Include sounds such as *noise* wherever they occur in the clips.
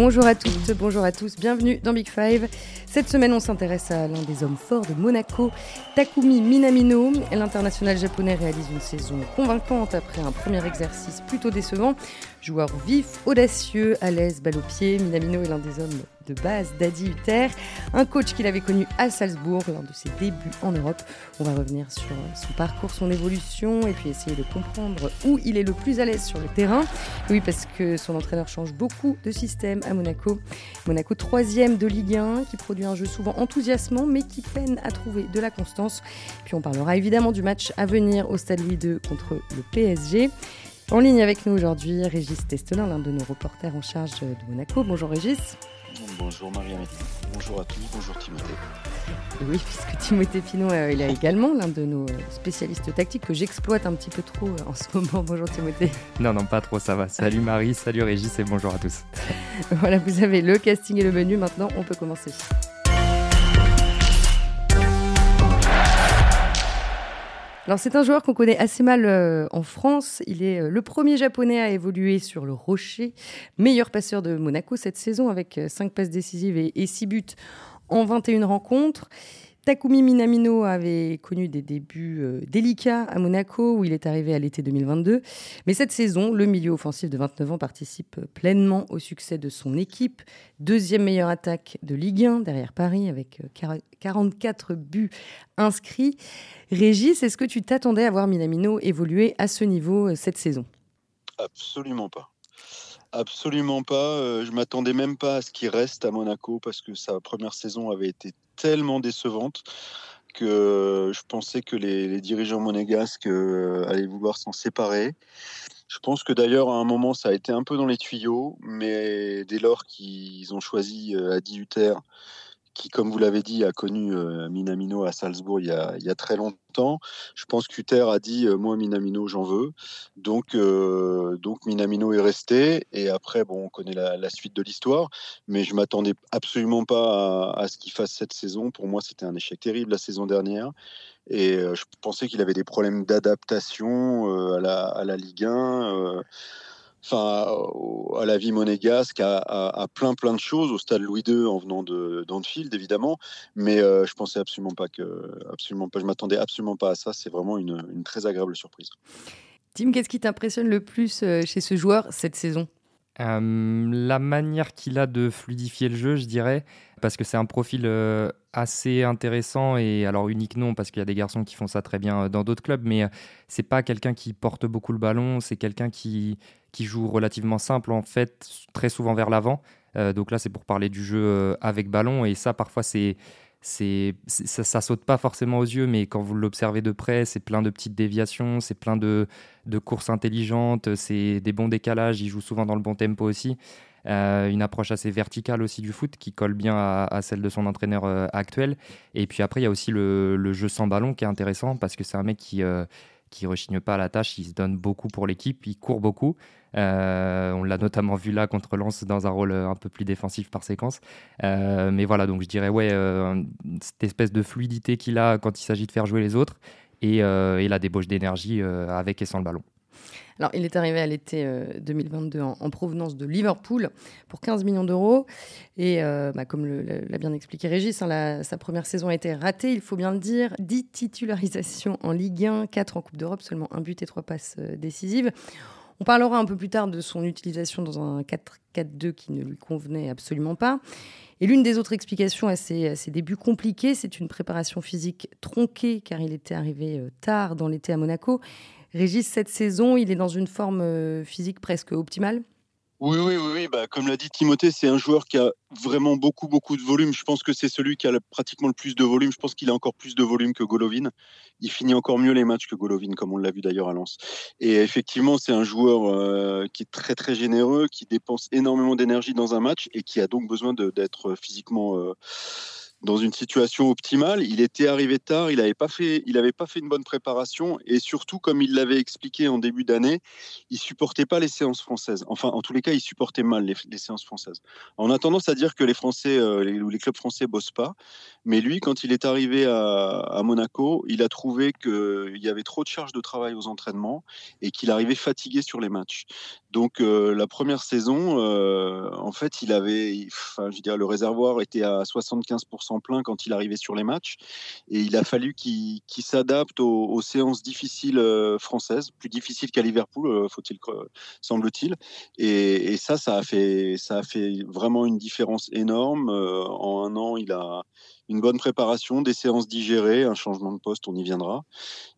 Bonjour à toutes, bonjour à tous, bienvenue dans Big Five. Cette semaine, on s'intéresse à l'un des hommes forts de Monaco, Takumi Minamino. L'international japonais réalise une saison convaincante après un premier exercice plutôt décevant. Joueur vif, audacieux, à l'aise, balle au pied, Minamino est l'un des hommes de base d'Adi Hutter, un coach qu'il avait connu à Salzbourg lors de ses débuts en Europe. On va revenir sur son parcours, son évolution et puis essayer de comprendre où il est le plus à l'aise sur le terrain. Oui, parce que son entraîneur change beaucoup de système à Monaco. Monaco troisième de Ligue 1 qui produit un jeu souvent enthousiasmant mais qui peine à trouver de la constance. Puis on parlera évidemment du match à venir au Stade Louis II contre le PSG. En ligne avec nous aujourd'hui, Régis Testelin, l'un de nos reporters en charge de Monaco. Bonjour Régis. Bonjour Marie-Amélie. Bonjour à tous. Bonjour Timothée. Oui, puisque Timothée Pinot euh, il est également l'un de nos spécialistes tactiques que j'exploite un petit peu trop euh, en ce moment. Bonjour Timothée. Non, non, pas trop, ça va. Salut Marie, salut Régis et bonjour à tous. *laughs* voilà, vous avez le casting et le menu. Maintenant, on peut commencer. Alors c'est un joueur qu'on connaît assez mal euh, en France. Il est euh, le premier japonais à évoluer sur le rocher, meilleur passeur de Monaco cette saison avec 5 euh, passes décisives et, et 6 buts en 21 rencontres. Takumi Minamino avait connu des débuts euh, délicats à Monaco, où il est arrivé à l'été 2022. Mais cette saison, le milieu offensif de 29 ans participe pleinement au succès de son équipe. Deuxième meilleure attaque de Ligue 1 derrière Paris, avec 44 euh, buts inscrits. Régis, est-ce que tu t'attendais à voir Minamino évoluer à ce niveau euh, cette saison? Absolument pas. Absolument pas. Je m'attendais même pas à ce qu'il reste à Monaco parce que sa première saison avait été tellement décevante que je pensais que les, dirigeants monégasques euh, allaient vouloir s'en séparer. Je pense que d'ailleurs, à un moment, ça a été un peu dans les tuyaux, mais dès lors qu'ils ont choisi euh, Adi Hutter qui, comme vous l'avez dit, a connu euh, Minamino à Salzbourg il y a, très longtemps. Je pense qu'Uther a dit euh, Moi, Minamino, j'en veux. Donc, euh, donc, Minamino est resté. Et après, bon, on connaît la, suite de l'histoire. Mais je m'attendais absolument pas à, ce qu'il fasse cette saison. Pour moi, c'était un échec terrible la saison dernière. Et je pensais qu'il avait des problèmes d'adaptation à la, à, la, Ligue 1 enfin, à la vie monégasque, à, plein plein de choses au stade Louis II en venant d'Anfield évidemment, mais euh, je pensais absolument pas que, absolument pas, je m'attendais absolument pas à ça. C'est vraiment une, une, très agréable surprise. Tim, qu'est-ce qui t'impressionne le plus euh, chez ce joueur cette saison? Euh, La manière qu'il a de fluidifier le jeu, je dirais, parce que c'est un profil assez intéressant et alors unique non parce qu'il y a des garçons qui font ça très bien dans d'autres clubs mais c'est pas quelqu'un qui porte beaucoup le ballon c'est quelqu'un qui qui joue relativement simple en fait, très souvent vers l'avant. Euh, donc là, c'est pour parler du jeu euh, avec ballon et ça, parfois, c'est c'est ça, saute pas forcément aux yeux, mais quand vous l'observez de près, c'est plein de petites déviations, c'est plein de, de, courses intelligentes, c'est des bons décalages. Il joue souvent dans le bon tempo aussi. Euh, une approche assez verticale aussi du foot qui colle bien à, celle de son entraîneur actuel. Et puis après, il y a aussi le, le, jeu sans ballon qui est intéressant parce que c'est un mec qui qui rechigne pas à la tâche, il se donne beaucoup pour l'équipe, il court beaucoup. Euh, on l'a notamment vu là contre Lens dans un rôle un peu plus défensif par séquence. Euh, mais voilà, donc je dirais, ouais, euh, cette espèce de fluidité qu'il a quand il s'agit de faire jouer les autres et, et la débauche d'énergie avec et sans le ballon. Alors, il est arrivé à l'été 2022 en, provenance de Liverpool pour 15 millions d'euros. Et bah, comme l'a bien expliqué Régis, hein, sa première saison a été ratée, il faut bien le dire. 10 titularisations en Ligue 1, 4 en Coupe d'Europe, seulement un but et trois passes décisives. On parlera un peu plus tard de son utilisation dans un 4-4-2 qui ne lui convenait absolument pas. Et l'une des autres explications à ses, débuts compliqués, c'est une préparation physique tronquée, car il était arrivé euh, tard dans l'été à Monaco. Régis, cette saison, il est dans une forme euh, physique presque optimale? Oui, oui, oui, Bah, comme l'a dit Timothée, c'est un joueur qui a vraiment beaucoup, beaucoup de volume. Je pense que c'est celui qui a pratiquement le plus de volume. Je pense qu'il a encore plus de volume que Golovin. Il finit encore mieux les matchs que Golovin, comme on l'a vu d'ailleurs à Lens. Et effectivement, c'est un joueur euh, qui est très, très généreux, qui dépense énormément d'énergie dans un match et qui a donc besoin d'être physiquement. Euh, dans une situation optimale. Il était arrivé tard, il n'avait pas fait, pas fait une bonne préparation et surtout, comme il l'avait expliqué en début d'année, il supportait pas les séances françaises. Enfin, en tous les cas, il supportait mal les, séances françaises. On a tendance à dire que les Français euh, les, clubs français bossent pas, mais lui, quand il est arrivé à, Monaco, il a trouvé qu'il y avait trop de charges de travail aux entraînements et qu'il arrivait fatigué sur les matchs. Donc euh, la première saison, euh, en fait, il avait, enfin, je dirais, le réservoir était à 75% plein quand il arrivait sur les matchs, et il a fallu qu'il s'adapte aux, séances difficiles euh, françaises, plus difficiles qu'à Liverpool, faut-il semble-t-il. Et, ça, ça a fait, vraiment une différence énorme. en un an, il a une bonne préparation, des séances digérées, un changement de poste, on y viendra.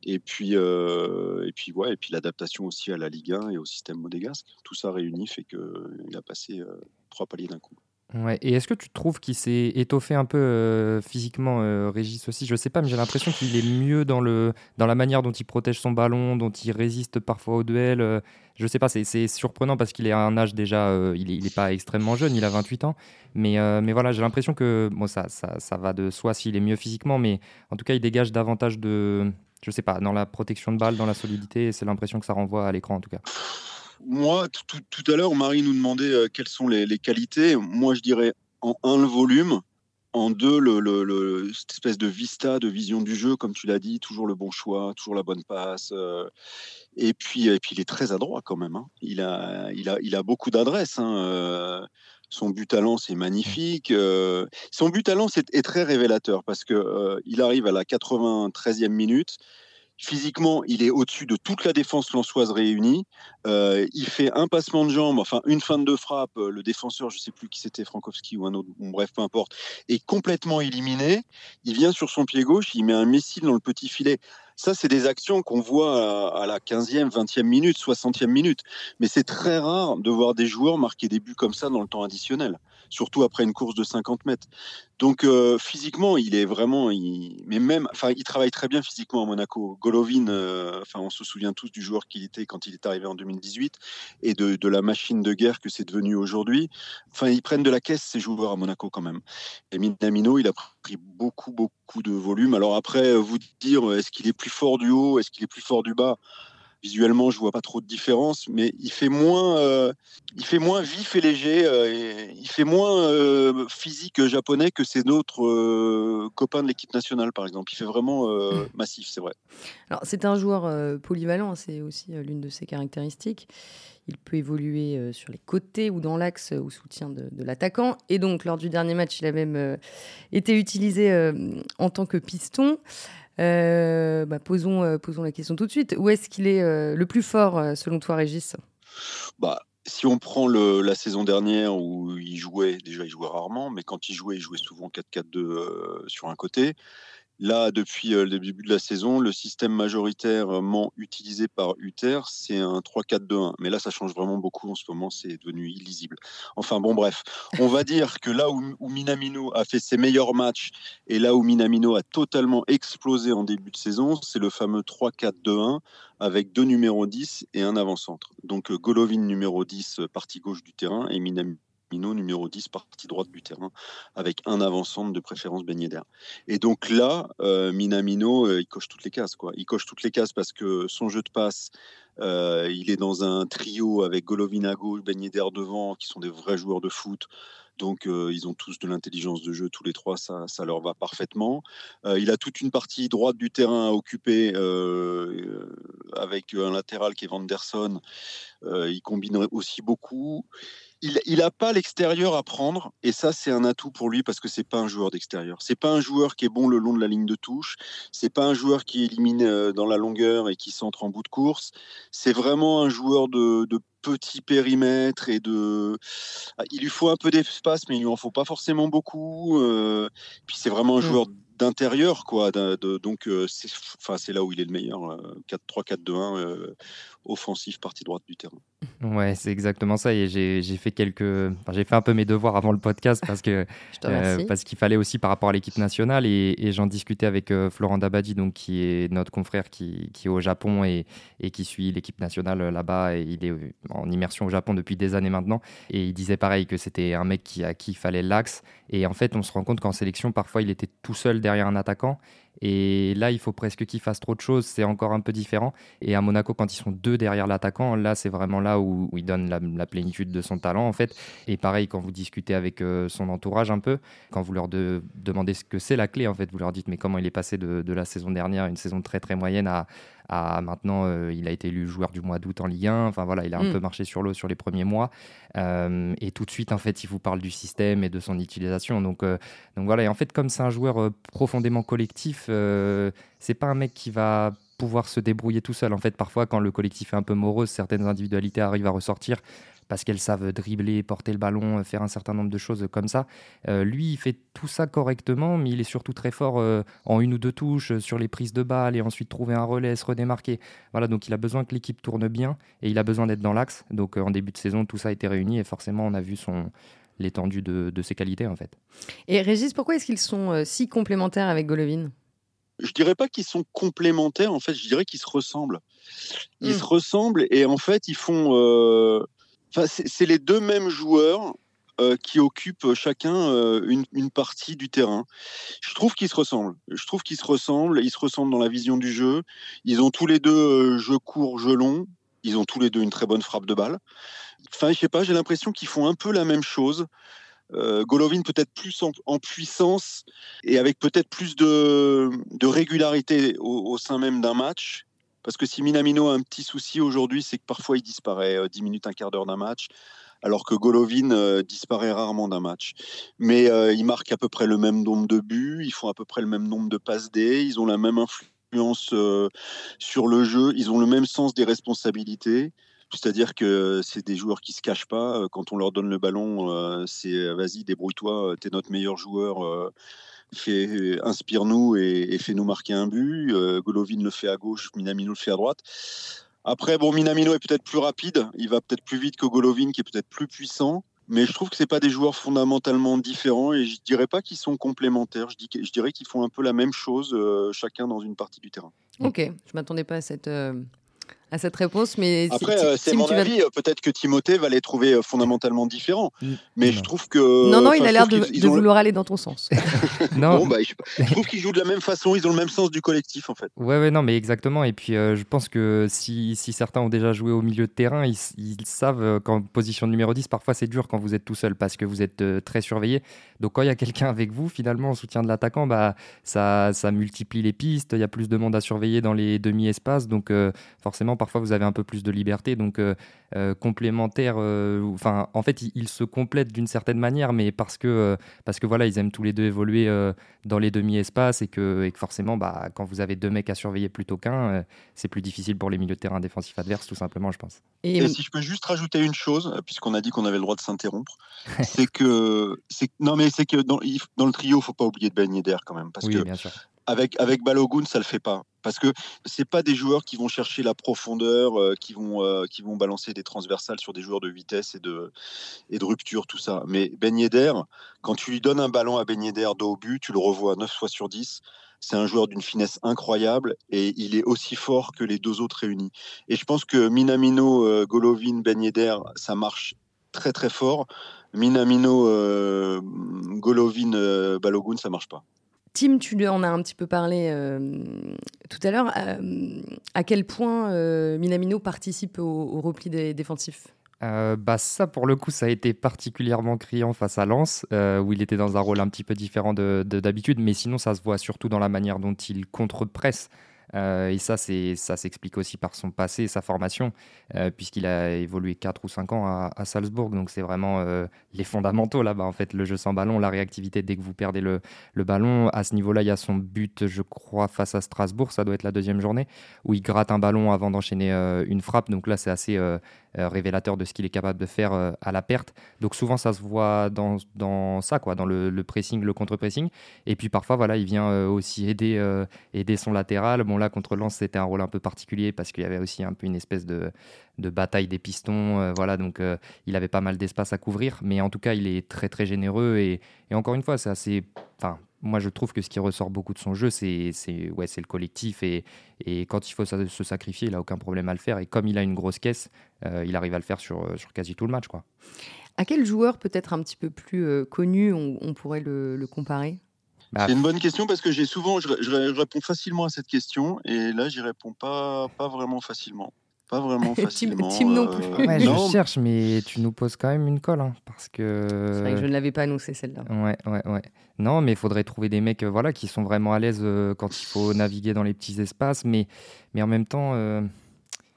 Et puis, euh, et puis, ouais, et puis l'adaptation aussi à la Ligue 1 et au système modégasque. Tout ça réuni fait qu'il a passé euh, trois paliers d'un coup. Ouais. Et est-ce que tu trouves qu'il s'est étoffé un peu euh, physiquement, euh, Régis aussi? Je sais pas, mais j'ai l'impression qu'il est mieux dans, le, dans la manière dont il protège son ballon, dont il résiste parfois au duel. Euh, je sais pas, c'est surprenant parce qu'il est à un âge déjà, il n'est est pas extrêmement jeune, il a 28 ans. Mais, mais voilà, j'ai l'impression que bon, ça, ça, ça va de soi s'il est mieux physiquement, mais en tout cas, il dégage davantage de, je sais pas, dans la protection de balle, dans la solidité. C'est l'impression que ça renvoie à l'écran en tout cas. Moi, tout, à l'heure, Marie nous demandait euh, quelles sont les, qualités. Moi, je dirais en un, le volume. En deux, cette espèce de vista, de vision du jeu, comme tu l'as dit, toujours le bon choix, toujours la bonne passe. Euh. et, puis, et puis, il est très adroit quand même. Hein. Il, a, il, a, il a beaucoup d'adresse. Hein, euh. son but à lance est magnifique. son but à lance est, très révélateur parce que il arrive à la 93e minute. Physiquement, il est au-dessus de toute la défense lançoise réunie. Euh, il fait un passement de jambe, enfin une fin de frappe. Euh, le défenseur, je ne sais plus qui c'était, Frankowski ou un autre, bref, peu importe, est complètement éliminé. Il vient sur son pied gauche, il met un missile dans le petit filet. Ça, c'est des actions qu'on voit à, la 15e, 20e minute, 60e minute. Mais c'est très rare de voir des joueurs marquer des buts comme ça dans le temps additionnel surtout après une course de 50 mètres. Donc euh, physiquement, il est vraiment, mais même, enfin, il travaille très bien physiquement à Monaco. Golovin, euh, on se souvient tous du joueur qu'il était quand il est arrivé en 2018 et de, la machine de guerre que c'est devenu aujourd'hui. Enfin, ils prennent de la caisse ces joueurs à Monaco quand même. Et Minamino, il a pris beaucoup, beaucoup de volume. Alors après, vous dire, est-ce qu'il est plus fort du haut, est-ce qu'il est plus fort du bas? Visuellement, je vois pas trop de différence, mais il fait moins, euh, il fait moins vif et léger. Euh, il fait moins euh, physique japonais que ses autres copains de l'équipe nationale, par exemple. Il fait vraiment mmh. *laughs* massif, c'est vrai. Alors, c'est un joueur polyvalent, c'est aussi l'une de ses caractéristiques. Il peut évoluer sur les côtés ou dans l'axe au soutien de, de l'attaquant. Et donc, lors du dernier match, il a même été utilisé en tant que piston. Euh, bah, posons, euh, posons la question tout de suite. Où est-ce qu'il est, euh, le plus fort, selon toi, Régis? Bah, Si on prend la saison dernière où il jouait, déjà il jouait rarement, mais quand il jouait, il jouait souvent 4-4-2 sur un côté. Là, depuis euh, le début de la saison, le système majoritairement utilisé par Uther, c'est un 3-4-2-1. Mais là, ça change vraiment beaucoup en ce moment, c'est devenu illisible. Enfin bon, bref, on va dire que là où, Minamino a fait ses meilleurs matchs et là où Minamino a totalement explosé en début de saison, c'est le fameux 3-4-2-1 avec deux numéros 10 et un avant-centre. Donc Golovin numéro 10, partie gauche du terrain, et Minamino Minamino, numéro 10, partie droite du terrain, avec un avant-centre de préférence baigné. Et donc là, euh, Minamino, euh, il coche toutes les cases. Quoi. Il coche toutes les cases parce que son jeu de passe, euh, il est dans un trio avec Golovin à gauche, baigné devant, qui sont des vrais joueurs de foot. Donc, ils ont tous de l'intelligence de jeu, tous les trois, ça, ça leur va parfaitement. il a toute une partie droite du terrain à occuper avec un latéral qui est Vanderson. il combine aussi beaucoup il n'a pas l'extérieur à prendre, et ça c'est un atout pour lui parce que c'est pas un joueur d'extérieur. C'est pas un joueur qui est bon le long de la ligne de touche. C'est pas un joueur qui élimine euh, dans la longueur et qui centre en bout de course. C'est vraiment un joueur de, petit périmètre et de. Ah, il lui faut un peu d'espace, mais il lui en faut pas forcément beaucoup. Euh, puis c'est vraiment un mmh. joueur d'intérieur, quoi. donc, c'est là où il est le meilleur. 4-3-4-2-1, offensif, partie droite du terrain. Ouais, c'est exactement ça. Et j'ai fait quelques. j'ai fait un peu mes devoirs avant le podcast parce que *laughs* parce qu'il fallait aussi par rapport à l'équipe nationale. Et, j'en discutais avec Florent Dabadji, donc, qui est notre confrère qui, qui est au Japon et, et qui suit l'équipe nationale là-bas. Et il est en immersion au Japon depuis des années maintenant. Et il disait pareil que c'était un mec qui, à qui il fallait l'axe. Et en fait, on se rend compte qu'en sélection, parfois, il était tout seul derrière un attaquant. Et là, il faut presque qu'il fasse trop de choses. C'est encore un peu différent. Et à Monaco, quand ils sont deux derrière l'attaquant, là, c'est vraiment là où, il donne la, plénitude de son talent, en fait. Et pareil, quand vous discutez avec euh, son entourage un peu, quand vous leur demandez ce que c'est la clé, en fait, vous leur dites, mais comment il est passé de, de la saison dernière, une saison très très moyenne, à, maintenant, euh, il a été élu joueur du mois d'août en Ligue 1. Enfin voilà, il a un mm. peu marché sur l'eau sur les premiers mois. Euh, et tout de suite, en fait, il vous parle du système et de son utilisation. Donc, euh, donc voilà, et en fait, comme c'est un joueur profondément collectif, c'est pas un mec qui va pouvoir se débrouiller tout seul. En fait, parfois, quand le collectif est un peu morose, certaines individualités arrivent à ressortir parce qu'elles savent dribbler, porter le ballon, faire un certain nombre de choses comme ça. Euh, lui, il fait tout ça correctement, mais il est surtout très fort euh, en une ou deux touches sur les prises de balles et ensuite trouver un relais, se redémarquer. Voilà, donc il a besoin que l'équipe tourne bien et il a besoin d'être dans l'axe. Donc euh, en début de saison, tout ça a été réuni et forcément, on a vu son l'étendue de, ses qualités en fait. Et Régis, pourquoi est-ce qu'ils sont si complémentaires avec Golovin? Je dirais pas qu'ils sont complémentaires, en fait, je dirais qu'ils se ressemblent. Ils hmm. se ressemblent et en fait, ils font, c'est les deux mêmes joueurs euh, qui occupent chacun euh, une, partie du terrain. Je trouve qu'ils se ressemblent. Je trouve qu'ils se ressemblent. Ils se ressemblent dans la vision du jeu. Ils ont tous les deux euh, jeu court, jeu long. Ils ont tous les deux une très bonne frappe de balle. Enfin, je sais pas. J'ai l'impression qu'ils font un peu la même chose. Golovin peut-être plus en, puissance et avec peut-être plus de, régularité au sein même d'un match parce que si Minamino a un petit souci aujourd'hui, c'est que parfois il disparaît 10 euh, minutes, un quart d'heure d'un match, alors que Golovin euh, disparaît rarement d'un match. Mais euh, ils marquent à peu près le même nombre de buts, ils font à peu près le même nombre de passes D, ils ont la même influence sur le jeu, ils ont le même sens des responsabilités. C'est-à-dire que c'est des joueurs qui se cachent pas. Quand on leur donne le ballon, c'est vas-y, débrouille-toi, t'es notre meilleur joueur inspire-nous et, fais-nous marquer un but. Euh, Golovin le fait à gauche, Minamino le fait à droite. Après, bon, Minamino est peut-être plus rapide, il va peut-être plus vite que Golovin, qui est peut-être plus puissant. Mais je trouve que ce pas des joueurs fondamentalement différents et je dirais pas qu'ils sont complémentaires. Je, dis, je dirais qu'ils font un peu la même chose, euh, chacun dans une partie du terrain. Ok, je m'attendais pas à cette, euh, à cette réponse. Mais Après, euh, c'est mon avis. Euh, peut-être que Timothée va les trouver euh, fondamentalement différents. Mm. Mais je trouve que. Non, non, il a l'air de, vouloir aller dans ton sens. *laughs* non. Bah, je, trouve qu'ils jouent de la même façon. Ils ont le même sens du collectif, en fait. Ouais, ouais, non, mais exactement. Et puis, je pense que si, si, certains ont déjà joué au milieu de terrain, ils, savent qu'en position numéro 10, parfois c'est dur quand vous êtes tout seul parce que vous êtes très surveillé. Donc, quand il y a quelqu'un avec vous, finalement, en soutien de l'attaquant, bah, ça, ça multiplie les pistes. Il y a plus de monde à surveiller dans les demi-espaces. Donc, forcément, parfois vous avez un peu plus de liberté. Donc euh, euh, complémentaire, euh, enfin en fait ils, se complètent d'une certaine manière, mais parce que parce que voilà ils aiment tous les deux évoluer dans les demi-espaces et que, et que forcément bah, quand vous avez deux mecs à surveiller plutôt qu'un, c'est plus difficile pour les milieux de terrain défensifs adverses tout simplement je pense. Et, si je peux juste rajouter une chose, puisqu'on a dit qu'on avait le droit de s'interrompre, *laughs* c'est que c'est non mais c'est que dans, dans le trio faut pas oublier de baigner d'air quand même parce que bien sûr avec, avec Balogun, ça le fait pas. Parce que c'est pas des joueurs qui vont chercher la profondeur, euh, qui, vont, euh, qui vont balancer des transversales sur des joueurs de vitesse et de, rupture, tout ça. Mais Ben quand tu lui donnes un ballon à Ben Yedder dos au but, tu le revois 9 fois sur 10. C'est un joueur d'une finesse incroyable et il est aussi fort que les deux autres réunis. Et je pense que Minamino, euh, Golovin, Ben ça marche très très fort. Minamino, Golovin, Balogun, ça marche pas. Tim, tu en as un petit peu parlé euh, tout à l'heure. Euh, à quel point euh, Minamino participe au, repli des défensifs? Bah ça, pour le coup, ça a été particulièrement criant face à Lens, où il était dans un rôle un petit peu différent de d'habitude, mais sinon, ça se voit surtout dans la manière dont il contre-presse. Euh, et ça, ça s'explique aussi par son passé, sa formation, euh, puisqu'il a évolué 4 ou 5 ans à, Salzbourg. Donc c'est vraiment euh, les fondamentaux là-bas, en fait, le jeu sans ballon, la réactivité dès que vous perdez le, le ballon. À ce niveau-là, il y a son but, je crois, face à Strasbourg, ça doit être la deuxième journée, où il gratte un ballon avant d'enchaîner une frappe. Donc là, c'est assez révélateur de ce qu'il est capable de faire à la perte. Donc souvent, ça se voit dans, dans ça, quoi, dans le, pressing, le contre-pressing. Et puis parfois, voilà, il vient aussi aider, aider son latéral. Bon, là, contre Lens, c'était un rôle un peu particulier parce qu'il y avait aussi un peu une espèce de, de bataille des pistons. voilà, donc il avait pas mal d'espace à couvrir. Mais en tout cas, il est très, très généreux. Et, encore une fois, c'est assez. Moi, je trouve que ce qui ressort beaucoup de son jeu, c'est ouais, le collectif. Et, et, quand il faut se sacrifier, il n'a aucun problème à le faire. Et comme il a une grosse caisse, euh, il arrive à le faire sur, euh, sur quasi tout le match. Quoi. À quel joueur peut-être un petit peu plus euh, connu on, pourrait le, comparer? Bah, C'est une bonne question parce que j'ai souvent, je, je, réponds facilement à cette question et là, j'y réponds pas, pas vraiment facilement. Pas vraiment *laughs* facilement. Tim, non plus. Euh, je cherche, mais tu nous poses quand même une colle. Hein, parce que... C'est vrai que je ne l'avais pas annoncé celle-là. Ouais, ouais, ouais. Non, mais il faudrait trouver des mecs euh, voilà, qui sont vraiment à l'aise euh, quand il faut naviguer dans les petits espaces. Mais, mais en même temps, il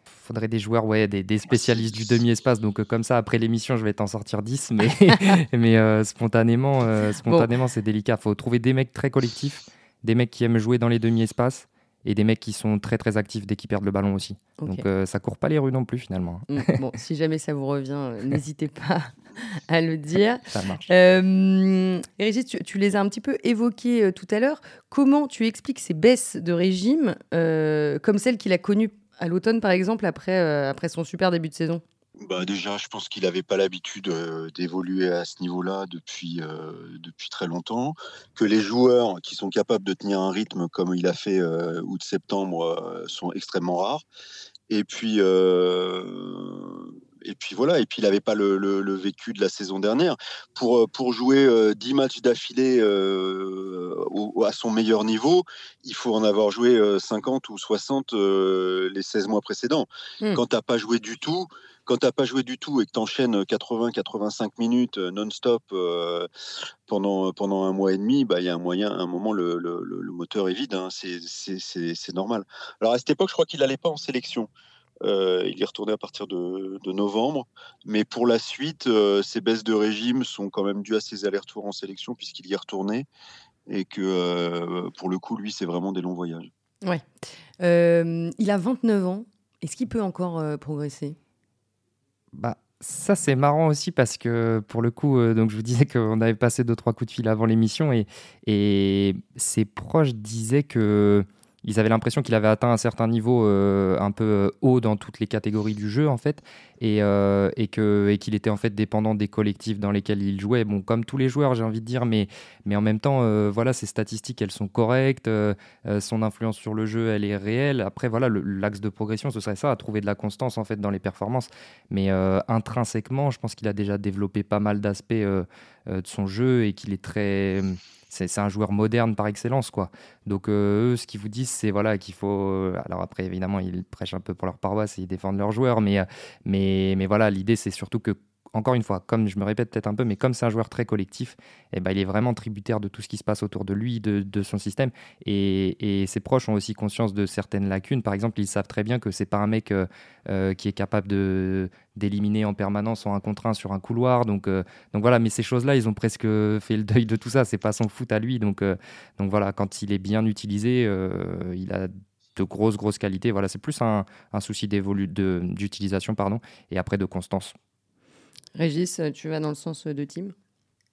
faudrait des joueurs, ouais, des, des spécialistes du demi-espace. Donc, comme ça, après l'émission, je vais t'en sortir 10. Mais, *laughs* mais spontanément, spontanément c'est délicat. Il faut trouver des mecs très collectifs, des mecs qui aiment jouer dans les demi-espaces et des mecs qui sont très très actifs dès qu'ils perdent le ballon aussi. Donc euh, ça court pas les rues non plus finalement. Mm, *laughs* bon, si jamais ça vous revient, euh, n'hésitez pas à le dire. *laughs* Ça marche. Euh, Régis, tu, les as un petit peu évoqués tout à l'heure. Comment tu expliques ces baisses de régime, comme celle qu'il a connues à l'automne par exemple, après, après son super début de saison? Bah déjà, je pense qu'il n'avait pas l'habitude d'évoluer à ce niveau-là depuis, depuis très longtemps. Que les joueurs qui sont capables de tenir un rythme comme il a fait août-septembre sont extrêmement rares. Et puis, et puis voilà, et puis il n'avait pas le, vécu de la saison dernière. Pour, pour jouer 10 matchs d'affilée à son meilleur niveau, il faut en avoir joué 50 ou 60 les 16 mois précédents. Mmh. Quand tu n'as pas joué du tout, quand tu n'as pas joué du tout et que tu enchaînes 80-85 minutes euh, non-stop euh, pendant, pendant un mois et demi, bah, il y a un moyen, un moment, le, moteur est vide. Hein, c'est normal. Alors à cette époque, je crois qu'il n'allait pas en sélection. Euh, il y retourné à partir de, novembre. Mais pour la suite, ces baisses de régime sont quand même dues à ses allers-retours en sélection, puisqu'il y est retourné. Et que pour le coup, lui, c'est vraiment des longs voyages. Ouais. il a 29 ans. Est-ce qu'il peut encore progresser? Bah, ça, c'est marrant aussi parce que pour le coup, euh, donc je vous disais qu'on avait passé deux, trois coups de fil avant l'émission et, et ses proches disaient que ils avaient l'impression qu'il avait atteint un certain niveau euh, un peu euh, haut dans toutes les catégories du jeu en fait et, euh, et que et qu'il était en fait dépendant des collectifs dans lesquels il jouait. Bon comme tous les joueurs j'ai envie de dire mais mais en même temps voilà ses statistiques elles sont correctes son influence sur le jeu elle est réelle. Après voilà l'axe de progression ce serait ça à trouver de la constance en fait dans les performances. Mais intrinsèquement je pense qu'il a déjà développé pas mal d'aspects de son jeu et qu'il est très c'est un joueur moderne par excellence quoi. Donc euh, eux ce qu'ils vous disent c'est voilà qu'il faut euh, alors après évidemment ils prêchent un peu pour leur paroisse et ils défendent leurs joueurs mais euh, mais mais voilà l'idée c'est surtout que encore une fois, comme je me répète peut-être un peu, mais comme c'est un joueur très collectif, eh ben, il est vraiment tributaire de tout ce qui se passe autour de lui, de, son système. Et, ses proches ont aussi conscience de certaines lacunes. Par exemple, ils savent très bien que c'est pas un mec euh, euh, qui est capable de d'éliminer en permanence en un contre un sur un couloir. Donc, euh, donc voilà, mais ces choses-là, ils ont presque *laughs* fait le deuil de tout ça. C'est pas son foot à lui. Donc, donc voilà, quand il est bien utilisé, il a de grosses, grosses qualités. Voilà, c'est plus un, un souci d'utilisation, pardon, et après de constance. Régis, tu vas dans le sens de Tim?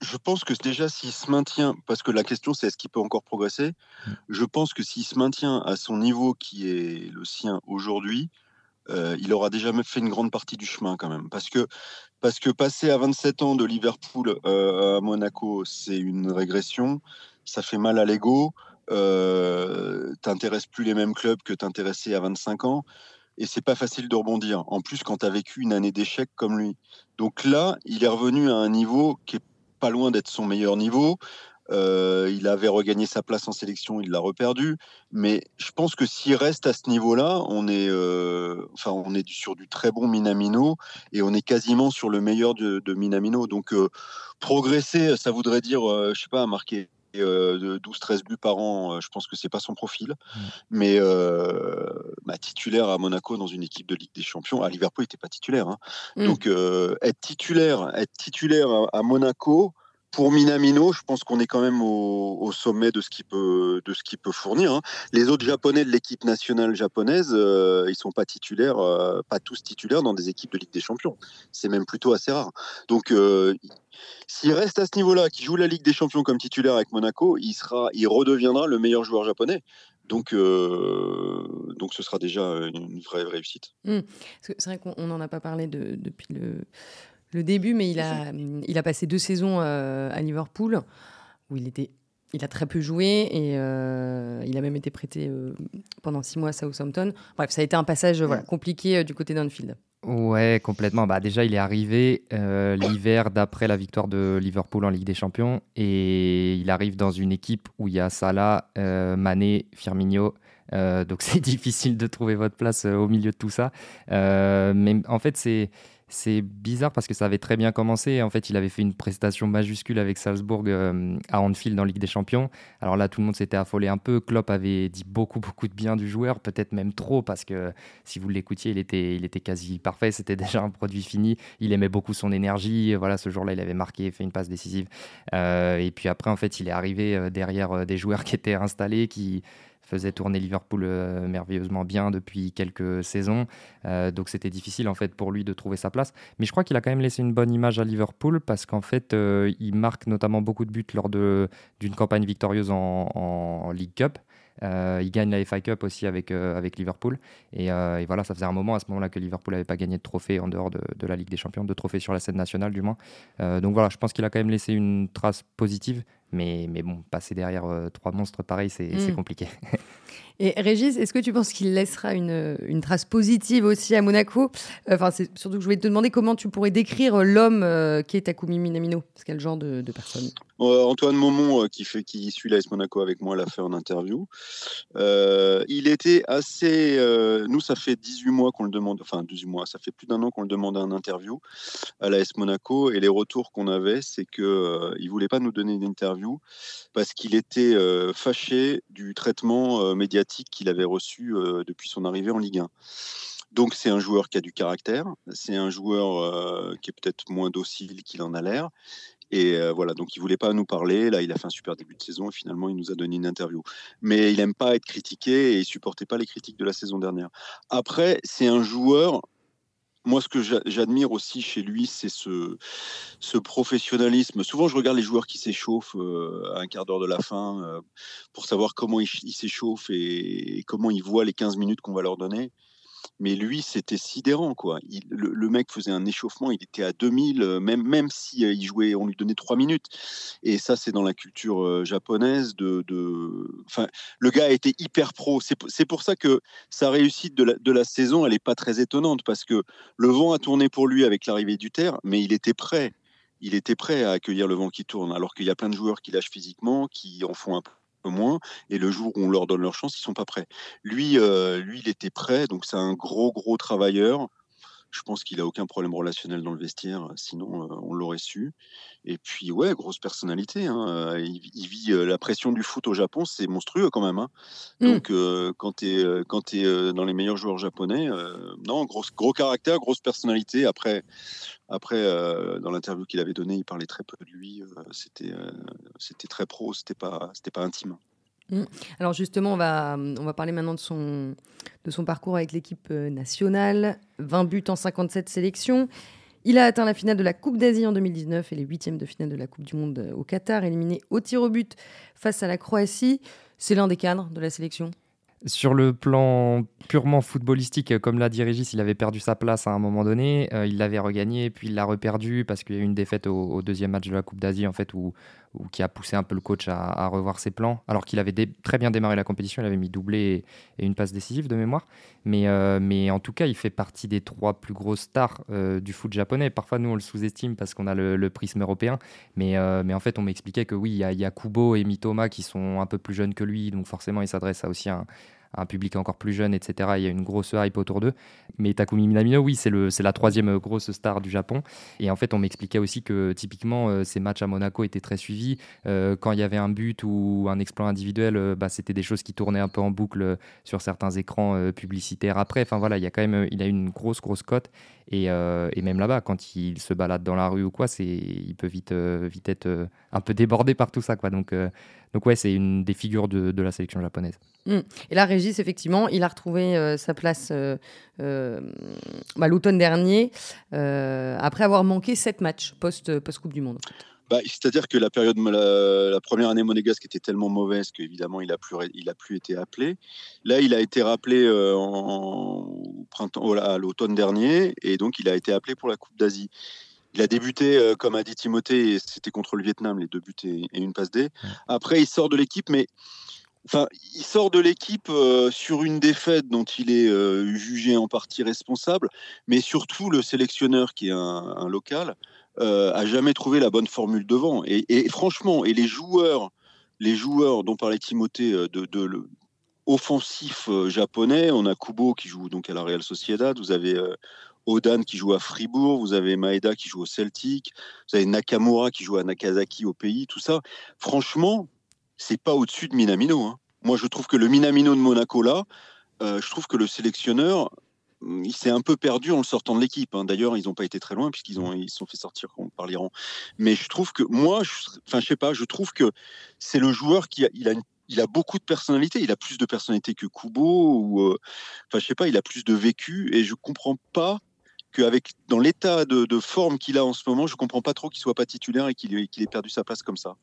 Je pense que déjà, s'il se maintient, parce que la question c'est est-ce qu'il peut encore progresser, mmh. je pense que s'il se maintient à son niveau qui est le sien aujourd'hui, euh, il aura déjà fait une grande partie du chemin quand même. Parce que, parce que passer à 27 ans de Liverpool euh, à Monaco, c'est une régression, ça fait mal à l'ego, euh, t'intéresses plus les mêmes clubs que t'intéressais à 25 ans et c'est pas facile de rebondir. En plus, quand tu as vécu une année d'échec comme lui. Donc là, il est revenu à un niveau qui est pas loin d'être son meilleur niveau. Euh, il avait regagné sa place en sélection, il l'a reperdu. Mais je pense que s'il reste à ce niveau-là, on est, euh, enfin, on est sur du très bon Minamino et on est quasiment sur le meilleur de, Minamino. Donc euh, progresser, ça voudrait dire, je sais pas, marquer de 12-13 buts par an, je pense que c'est pas son profil. Mmh. Mais euh, bah, titulaire à Monaco dans une équipe de Ligue des Champions, à Liverpool, il n'était pas titulaire. Hein. Mmh. Donc être titulaire, être titulaire à, Monaco, pour Minamino, je pense qu'on est quand même au, sommet de ce qu'il peut, de ce peut fournir. Hein. Les autres Japonais de l'équipe nationale japonaise, euh, ils sont pas titulaires, euh, pas tous titulaires dans des équipes de Ligue des Champions. C'est même plutôt assez rare. Donc, euh, s'il reste à ce niveau-là, qui joue la Ligue des Champions comme titulaire avec Monaco, il sera, il redeviendra le meilleur joueur japonais. Donc, donc ce sera déjà une vraie réussite. Mmh. C'est vrai qu'on n'en a pas parlé depuis le, le début, mais il a, il a passé deux saisons euh, à Liverpool où il était il a très peu joué et euh, il a même été prêté euh, pendant six mois à Southampton. Bref, ça a été un passage voilà, compliqué du côté d'Anfield. Ouais, complètement. Bah, déjà, il est arrivé l'hiver d'après la victoire de Liverpool en Ligue des Champions et il arrive dans une équipe où il y a Salah, Mané, Firmino. donc *laughs* c'est difficile de trouver votre place au milieu de tout ça. mais en fait, c'est c'est bizarre parce que ça avait très bien commencé. En fait, il avait fait une prestation majuscule avec Salzbourg euh, à Anfield en Ligue des Champions. Alors là, tout le monde s'était affolé un peu. Klopp avait dit beaucoup, beaucoup de bien du joueur, peut-être même trop, parce que si vous l'écoutiez, il était, il était quasi parfait. C'était *laughs* déjà un produit fini. Il aimait beaucoup son énergie. Voilà, ce jour-là, il avait marqué, fait une passe décisive. Euh, et puis après, en fait, il est arrivé euh, derrière des joueurs *laughs* qui étaient installés, qui faisait tourner Liverpool euh, merveilleusement bien depuis quelques saisons. Euh, donc c'était difficile en fait pour lui de trouver sa place. Mais je crois qu'il a quand même laissé une bonne image à Liverpool parce qu'en fait euh, il marque notamment beaucoup de buts lors d'une campagne victorieuse en, en League Cup. Euh, il gagne la FA Cup aussi avec, euh, avec Liverpool. Euh, et, voilà, ça faisait un moment à ce moment-là que Liverpool n'avait pas gagné de trophée en dehors de, de, la Ligue des Champions, de trophée sur la scène nationale du moins. donc voilà, je pense qu'il a quand même laissé une trace positive. Mais, mais bon, passer derrière trois monstres pareils, c'est mm. compliqué. *laughs* Et Régis, est-ce que tu penses qu'il laissera une, une, trace positive aussi à Monaco? Enfin, c'est surtout que je voulais te demander comment tu pourrais décrire l'homme qui est Takumi Minamino. C'est quel genre de, de personne Antoine Maumont, qui, fait, qui suit l'AS Monaco avec moi, l'a fait en interview. Euh, il était assez. Euh, nous, ça fait 18 mois qu'on le demande, enfin 18 mois, ça fait plus d'un an qu'on le demande en interview à l'AS Monaco. Et les retours qu'on avait, c'est qu'il euh, ne voulait pas nous donner une interview parce qu'il était fâché du traitement médiatique qu'il avait reçu depuis son arrivée en Ligue 1. Donc c'est un joueur qui a du caractère, c'est un joueur qui est peut-être moins docile qu'il en a l'air, et euh, voilà, donc il voulait pas nous parler. Là, il a fait un super début de saison et finalement, il nous a donné une interview. Mais il aime pas être critiqué et il supportait pas les critiques de la saison dernière. Après, c'est un joueur. Moi, ce que j'admire aussi chez lui, c'est ce, professionnalisme. Souvent, je regarde les joueurs qui s'échauffent euh, à un quart d'heure de la fin euh, pour savoir comment ils s'échauffent et, et, comment ils voient les 15 minutes qu'on va leur donner mais lui, c'était sidérant, quoi. le, mec faisait un échauffement, il était à 2000, euh, même, même si euh, il jouait, on lui donnait 3 minutes. Et ça, c'est dans la culture euh, japonaise. De, Enfin, le gars a été hyper pro. C'est pour ça que sa réussite de la, de la saison, elle n'est pas très étonnante, parce que le vent a tourné pour lui avec l'arrivée du terre, mais il était prêt. Il était prêt à accueillir le vent qui tourne, alors qu'il y a plein de joueurs qui lâchent physiquement, qui en font un peu moins. Et le jour où on leur donne leur chance, ils sont pas prêts. Lui, euh, lui, il était prêt. Donc c'est un gros, gros travailleur. Je pense qu'il a aucun problème relationnel dans le vestiaire, sinon euh, on l'aurait su. Et puis ouais, grosse personnalité. Hein. Euh, il, vit la pression du foot au Japon, c'est monstrueux quand même. Hein. Mmh. Donc quand tu es, quand es dans les meilleurs joueurs japonais, non, gros, gros caractère, grosse personnalité. Après, après, dans l'interview qu'il avait donnée, il parlait très peu de lui. c'était, c'était très pro, c'était pas, c'était pas intime. Mmh. Alors justement, on va, on va parler maintenant de son, de son parcours avec l'équipe nationale. 20 buts en 57 sélections. Il a atteint la finale de la Coupe d'Asie en 2019 et les huitièmes de finale de la Coupe du Monde au Qatar, éliminé au tir au but face à la Croatie. C'est l'un des cadres de la sélection? Sur le plan purement footballistique, comme l'a dit Régis, il avait perdu sa place à un moment donné. Euh, il l'avait regagné, puis il l'a reperdu parce qu'il y a eu une défaite au, deuxième match de la Coupe d'Asie, en fait, où, ou qui a poussé un peu le coach à, revoir ses plans, alors qu'il avait très bien démarré la compétition, il avait mis doublé et, une passe décisive de mémoire. Mais, euh, mais en tout cas, il fait partie des trois plus grosses stars euh, du foot japonais. Parfois, nous, on le sous-estime parce qu'on a le, prisme européen, mais, euh, mais en fait, on m'expliquait que oui, il y, a, Kubo et Mitoma qui sont un peu plus jeunes que lui, donc forcément, il s'adresse à aussi un, un public encore plus jeune, etc. Il y a une grosse hype autour d'eux. Mais Takumi Minamino, oui, c'est la troisième grosse star du Japon. Et en fait, on m'expliquait aussi que typiquement, euh, ces matchs à Monaco étaient très suivis. Euh, quand il y avait un but ou un exploit individuel, euh, bah, c'était des choses qui tournaient un peu en boucle sur certains écrans publicitaires après. Enfin voilà, il y a quand même il a une grosse, grosse cote. Et, et même là-bas, quand il se balade dans la rue ou quoi, il peut vite, vite être un peu débordé par tout ça. Quoi. Donc, donc ouais, c'est une des figures de, de la sélection japonaise. Mmh. Et là, Régis, effectivement, il a retrouvé euh, sa place euh, euh, bah, l'automne dernier, après avoir manqué sept matchs post-Coupe du Monde. Bah, C'est-à-dire que la période, la, première année monégasque était tellement mauvaise qu'évidemment, il a plus, il a plus été appelé. Là, il a été rappelé en, printemps, à l'automne dernier, et donc il a été appelé pour la Coupe d'Asie. Il a débuté, comme a dit Timothée, c'était contre le Vietnam, les deux buts et, et une passe D. Après, il sort de l'équipe, mais Enfin, il sort de l'équipe euh, sur une défaite dont il est euh, jugé en partie responsable, mais surtout le sélectionneur qui est un, local euh, a jamais trouvé la bonne formule devant. Et, franchement, et les joueurs, les joueurs dont parlait Timothée de, de offensif japonais, on a Kubo qui joue donc à la Real Sociedad, vous avez Odan qui joue à Fribourg, vous avez Maeda qui joue au Celtic, vous avez Nakamura qui joue à Nagasaki au pays, tout ça. Franchement, c'est pas au-dessus de Minamino. Hein. Moi, je trouve que le Minamino de Monaco, là, euh, je trouve que le sélectionneur, mm, il s'est un peu perdu en le sortant de l'équipe. Hein. D'ailleurs, ils n'ont pas été très loin puisqu'ils ont ils sont fait sortir par l'Iran. Mais je trouve que moi, enfin, je sais pas, je trouve que c'est le joueur qui a, il a il a beaucoup de personnalité. Il a plus de personnalité que Kubo ou, euh, enfin, je sais pas, il a plus de vécu et je comprends pas qu'avec dans l'état de, forme qu'il a en ce moment, je comprends pas trop qu'il soit pas titulaire et qu'il ait perdu sa place comme ça.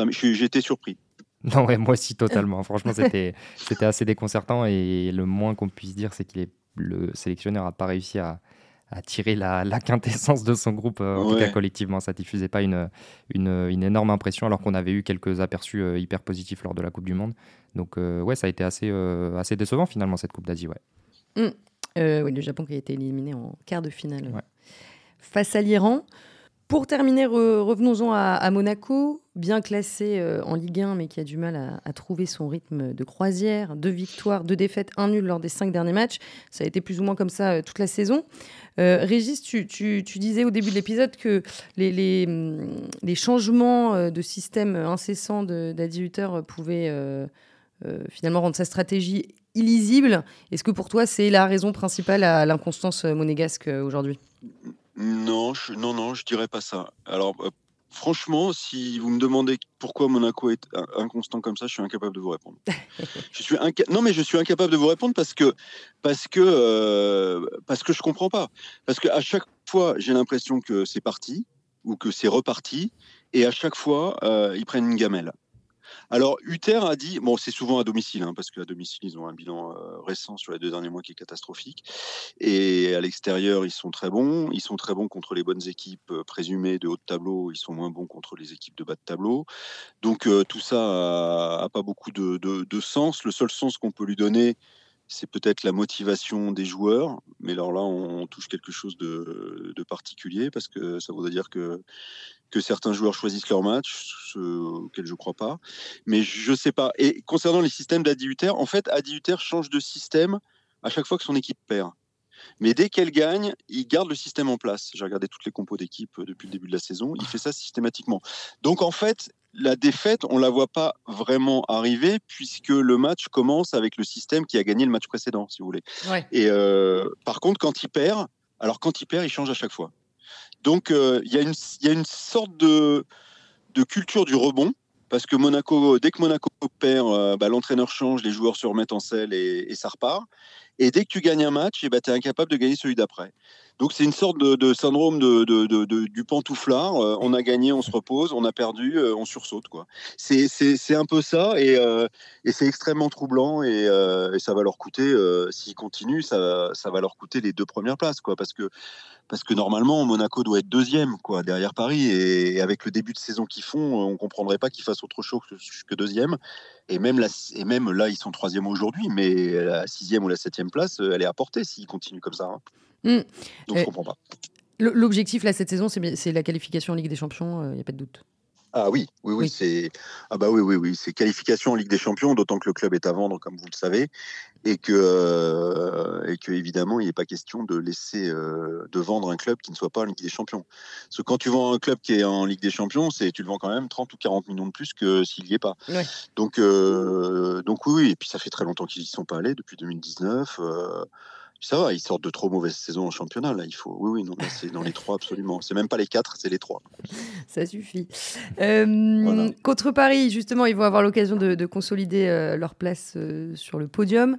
été surpris. *laughs* Non, ouais, moi aussi, totalement. Franchement, c'était assez déconcertant. Et le moins qu'on puisse dire, c'est que le sélectionneur n'a pas réussi à, tirer la, quintessence de son groupe, euh, en tout cas collectivement. Ça diffusait pas une, une, énorme impression, alors qu'on avait eu quelques aperçus euh, hyper positifs lors de la Coupe du Monde. Donc, euh, ouais, ça a été assez, assez décevant finalement, cette Coupe d'Asie. Ouais. Mmh. Oui, le Japon qui a été éliminé en quart de finale face à l'Iran. Pour terminer, revenons-en à, Monaco, bien classé euh, en Ligue 1, mais qui a du mal à, trouver son rythme de croisière. Deux victoires, deux défaites, un nul lors des cinq derniers matchs. Ça a été plus ou moins comme ça euh, toute la saison. Euh, Régis, tu, disais au début de l'épisode que les, mm, changements de système incessants d'Adi Hutter pouvaient finalement rendre sa stratégie illisible. Est-ce que pour toi, c'est la raison principale à l'inconstance monégasque aujourd'hui? Non, je, non, non, je dirais pas ça. Alors, euh, franchement, si vous me demandez pourquoi Monaco est inconstant comme ça, je suis incapable de vous répondre. *laughs* je suis non, mais je suis incapable de vous répondre parce que parce que euh, parce que je comprends pas. Parce qu'à chaque fois, j'ai l'impression que c'est parti ou que c'est reparti, et à chaque fois, euh, ils prennent une gamelle. Alors, Uther a dit, bon, c'est souvent à domicile, hein, parce qu'à domicile, ils ont un bilan euh, récent sur les deux derniers mois qui est catastrophique. Et à l'extérieur, ils sont très bons. Ils sont très bons contre les bonnes équipes euh, présumées de haut de tableau. Ils sont moins bons contre les équipes de bas de tableau. Donc, euh, tout ça a, pas beaucoup de, sens. Le seul sens qu'on peut lui donner, c'est peut-être la motivation des joueurs, mais alors là, on touche quelque chose de, particulier parce que ça voudrait dire que que certains joueurs choisissent leur match, ce auquel je ne crois pas. Mais je ne sais pas. Et concernant les systèmes d'Adi en fait, Adi change de système à chaque fois que son équipe perd. Mais dès qu'elle gagne, il garde le système en place. J'ai regardé toutes les compos d'équipe euh, depuis le début de la saison. Il fait ça systématiquement. Donc en fait, la défaite, on la voit pas vraiment arriver puisque le match commence avec le système qui a gagné le match précédent, si vous voulez. Et euh, par contre, quand il perd, alors quand il perd, il change à chaque fois. Donc euh, il y, a une sorte de, culture du rebond. Parce que Monaco, dès que Monaco perd, euh, bah, l'entraîneur change, les joueurs se remettent en selle et, ça repart. Et dès que tu gagnes un match, eh ben, tu es incapable de gagner celui d'après. Donc c'est une sorte de, syndrome de, du pantouflard. Euh, on a gagné, on se repose, on a perdu, on sursaute. C'est un peu ça et, c'est extrêmement troublant et, ça va leur coûter, s'ils continuent, ça, va leur coûter les deux premières places. Parce que normalement Monaco doit être deuxième derrière Paris et avec le début de saison qu'ils font on comprendrait pas qu'ils fassent autre chose que, deuxième et même là et même là ils sont troisième aujourd'hui mais la sixième ou la septième place elle est à portée s'ils continuent comme ça hein. Mmh. donc je comprends pas l'objectif là cette saison c'est la qualification en Ligue des Champions il euh, n'y a pas de doute Ah oui, oui, oui, c'est ah bah oui, oui, oui, c'est qualification en Ligue des Champions, d'autant que le club est à vendre, comme vous le savez, et que euh, et que évidemment, il n'est pas question de laisser euh, de vendre un club qui ne soit pas en Ligue des Champions. Parce que quand tu vends un club qui est en Ligue des Champions, c'est tu le vends quand même 30 ou 40 millions de plus que s'il n'y est pas. Donc euh, donc oui, et puis ça fait très longtemps qu'ils y sont pas allés depuis 2019 ça va, ils sortent de trop mauvaises saisons en championnat. Là, il faut. Oui, oui, non, c'est dans les trois absolument. C'est même pas les quatre, c'est les trois. Ça suffit. Euh, contre Paris, justement, ils vont avoir l'occasion de, consolider euh, leur place euh, sur le podium.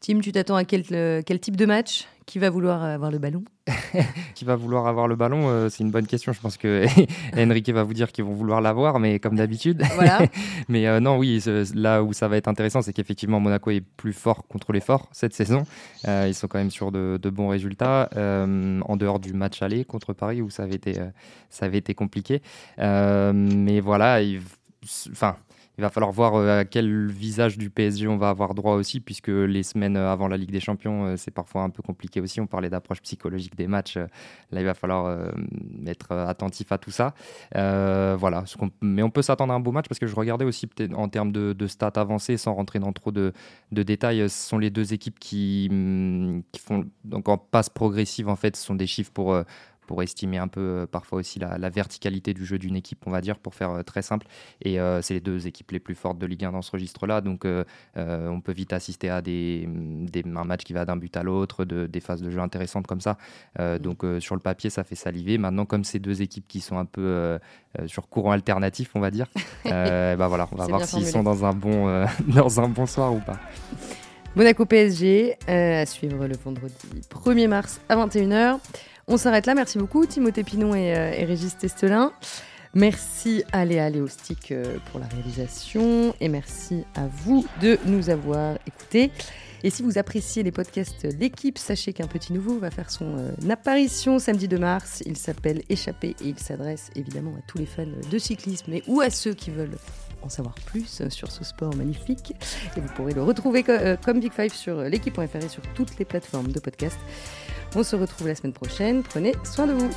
Tim, tu t'attends à quel, quel type de match? Qui va vouloir avoir le ballon? *laughs* Qui va vouloir avoir le ballon euh, C'est une bonne question. Je pense que *laughs* Enrique va vous dire qu'ils vont vouloir l'avoir, mais comme d'habitude. Voilà. *laughs* mais euh, non, oui, là où ça va être intéressant, c'est qu'effectivement, Monaco est plus fort contre les forts cette saison. Euh, ils sont quand même sur de, bons résultats, en dehors du match aller contre Paris où ça avait été, ça avait été compliqué. mais voilà, enfin il va falloir voir euh, à quel visage du PSG on va avoir droit aussi, puisque les semaines euh, avant la Ligue des Champions, euh, c'est parfois un peu compliqué aussi. On parlait d'approche psychologique des matchs. Là, il va falloir être attentif à tout ça. voilà. Mais on peut s'attendre à un beau match parce que je regardais aussi en termes de, stats avancées, sans rentrer dans trop de, détails, ce sont les deux équipes qui, hum, qui font donc en passe progressive en fait, ce sont des chiffres pour pour estimer un peu euh, parfois aussi la, verticalité du jeu d'une équipe, on va dire, pour faire euh, très simple. Et euh, c'est les deux équipes les plus fortes de Ligue 1 dans ce registre-là. Donc on peut vite assister à des, des un match qui va d'un but à l'autre, de, des phases de jeu intéressantes comme ça. Mm. Donc sur le papier, ça fait saliver. Maintenant, comme ces deux équipes qui sont un peu sur courant alternatif, on va dire, *laughs* bah voilà, on va voir s'ils sont dans un, bon, *laughs* dans un bon soir ou pas. Monaco PSG à suivre le vendredi 1er mars à 21h. On s'arrête là. Merci beaucoup, Timothée Pinon et, euh, Régis Testelin. Merci à Léa Léostic euh, pour la réalisation et merci à vous de nous avoir écoutés. Et si vous appréciez les podcasts L'équipe, sachez qu'un petit nouveau va faire son euh, apparition samedi 2 mars. Il s'appelle Échappé et il s'adresse évidemment à tous les fans de cyclisme ou à ceux qui veulent en savoir plus sur ce sport magnifique. Et vous pourrez le retrouver comme Big Five sur l'équipe.fr et sur toutes les plateformes de podcast. On se retrouve la semaine prochaine. Prenez soin de vous.